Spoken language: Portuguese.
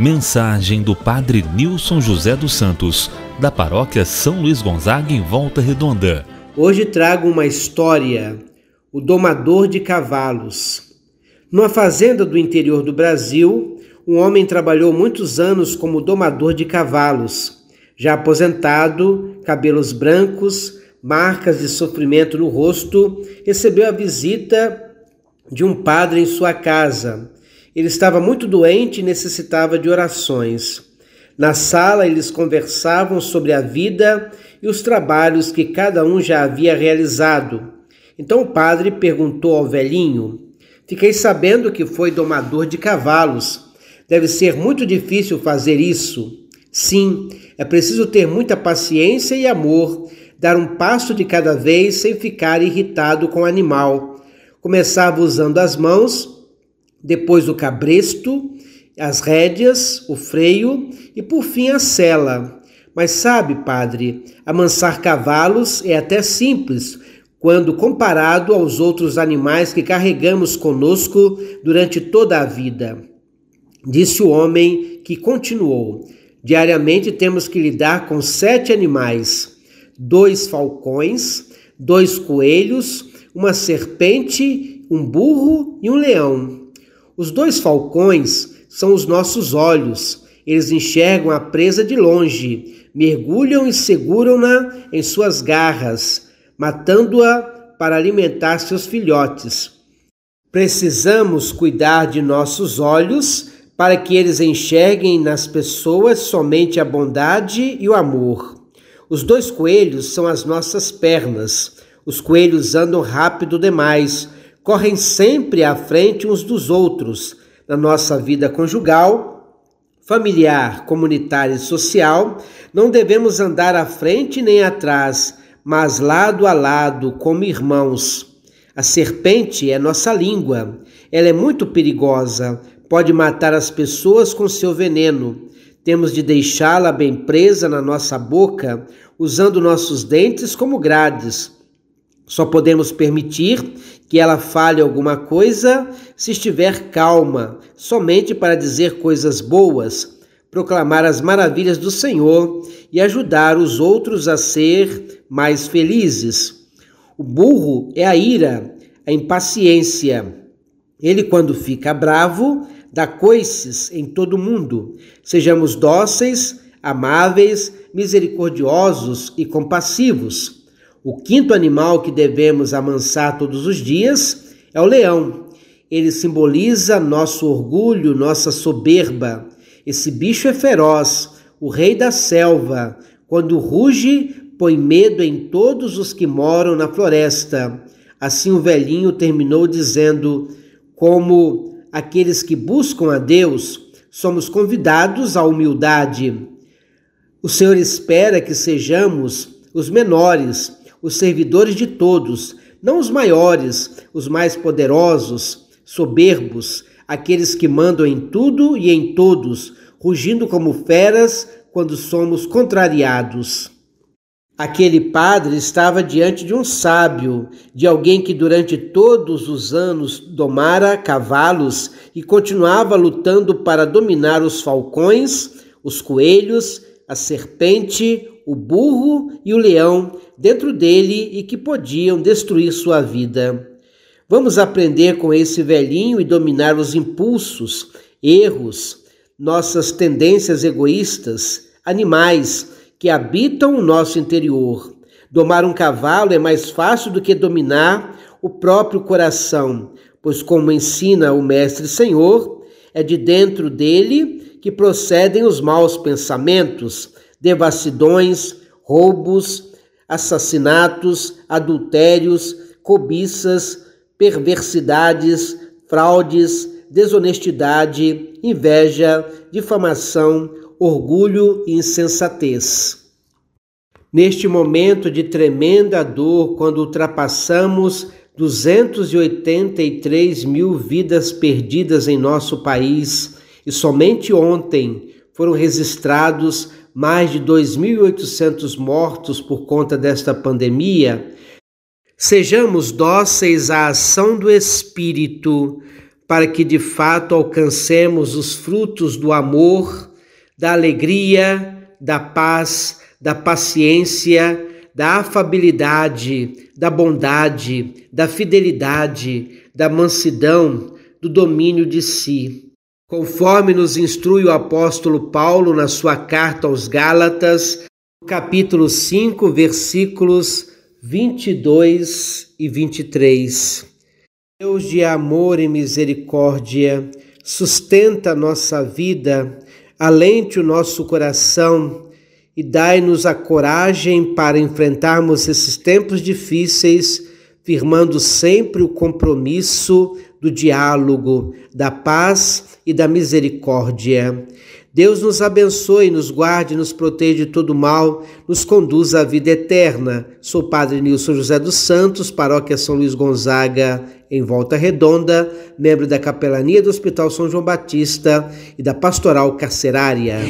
Mensagem do Padre Nilson José dos Santos, da Paróquia São Luís Gonzaga, em Volta Redonda. Hoje trago uma história: o domador de cavalos. Numa fazenda do interior do Brasil, um homem trabalhou muitos anos como domador de cavalos. Já aposentado, cabelos brancos, marcas de sofrimento no rosto, recebeu a visita de um padre em sua casa ele estava muito doente e necessitava de orações. Na sala, eles conversavam sobre a vida e os trabalhos que cada um já havia realizado. Então o padre perguntou ao velhinho: Fiquei sabendo que foi domador de cavalos. Deve ser muito difícil fazer isso. Sim, é preciso ter muita paciência e amor, dar um passo de cada vez sem ficar irritado com o animal. Começava usando as mãos depois o cabresto, as rédeas, o freio e por fim a sela. Mas sabe, padre, amansar cavalos é até simples quando comparado aos outros animais que carregamos conosco durante toda a vida. Disse o homem que continuou: Diariamente temos que lidar com sete animais: dois falcões, dois coelhos, uma serpente, um burro e um leão. Os dois falcões são os nossos olhos. Eles enxergam a presa de longe, mergulham e seguram-na em suas garras, matando-a para alimentar seus filhotes. Precisamos cuidar de nossos olhos para que eles enxerguem nas pessoas somente a bondade e o amor. Os dois coelhos são as nossas pernas. Os coelhos andam rápido demais correm sempre à frente uns dos outros na nossa vida conjugal, familiar, comunitária e social. Não devemos andar à frente nem atrás, mas lado a lado, como irmãos. A serpente é nossa língua. Ela é muito perigosa, pode matar as pessoas com seu veneno. Temos de deixá-la bem presa na nossa boca, usando nossos dentes como grades só podemos permitir que ela fale alguma coisa se estiver calma, somente para dizer coisas boas, proclamar as maravilhas do Senhor e ajudar os outros a ser mais felizes. O burro é a ira, a impaciência. Ele, quando fica bravo, dá coices em todo mundo. Sejamos dóceis, amáveis, misericordiosos e compassivos. O quinto animal que devemos amansar todos os dias é o leão. Ele simboliza nosso orgulho, nossa soberba. Esse bicho é feroz, o rei da selva. Quando ruge, põe medo em todos os que moram na floresta. Assim o velhinho terminou dizendo: Como aqueles que buscam a Deus, somos convidados à humildade. O Senhor espera que sejamos os menores os servidores de todos, não os maiores, os mais poderosos, soberbos, aqueles que mandam em tudo e em todos, rugindo como feras quando somos contrariados. Aquele padre estava diante de um sábio, de alguém que durante todos os anos domara cavalos e continuava lutando para dominar os falcões, os coelhos, a serpente, o burro e o leão dentro dele e que podiam destruir sua vida. Vamos aprender com esse velhinho e dominar os impulsos, erros, nossas tendências egoístas, animais que habitam o nosso interior. Domar um cavalo é mais fácil do que dominar o próprio coração, pois, como ensina o Mestre Senhor, é de dentro dele que procedem os maus pensamentos, devassidões, roubos, assassinatos, adultérios, cobiças, perversidades, fraudes, desonestidade, inveja, difamação, orgulho e insensatez. Neste momento de tremenda dor, quando ultrapassamos 283 mil vidas perdidas em nosso país, e somente ontem foram registrados mais de 2.800 mortos por conta desta pandemia, sejamos dóceis à ação do Espírito para que de fato alcancemos os frutos do amor, da alegria, da paz, da paciência, da afabilidade, da bondade, da fidelidade, da mansidão, do domínio de si. Conforme nos instrui o apóstolo Paulo na sua carta aos Gálatas, capítulo 5, versículos 22 e 23. Deus de amor e misericórdia, sustenta a nossa vida, alente o nosso coração e dai-nos a coragem para enfrentarmos esses tempos difíceis, firmando sempre o compromisso do diálogo, da paz e da misericórdia. Deus nos abençoe, nos guarde, nos proteja de todo mal, nos conduza à vida eterna. Sou Padre Nilson José dos Santos, Paróquia São Luís Gonzaga, em Volta Redonda, membro da Capelania do Hospital São João Batista e da Pastoral Carcerária.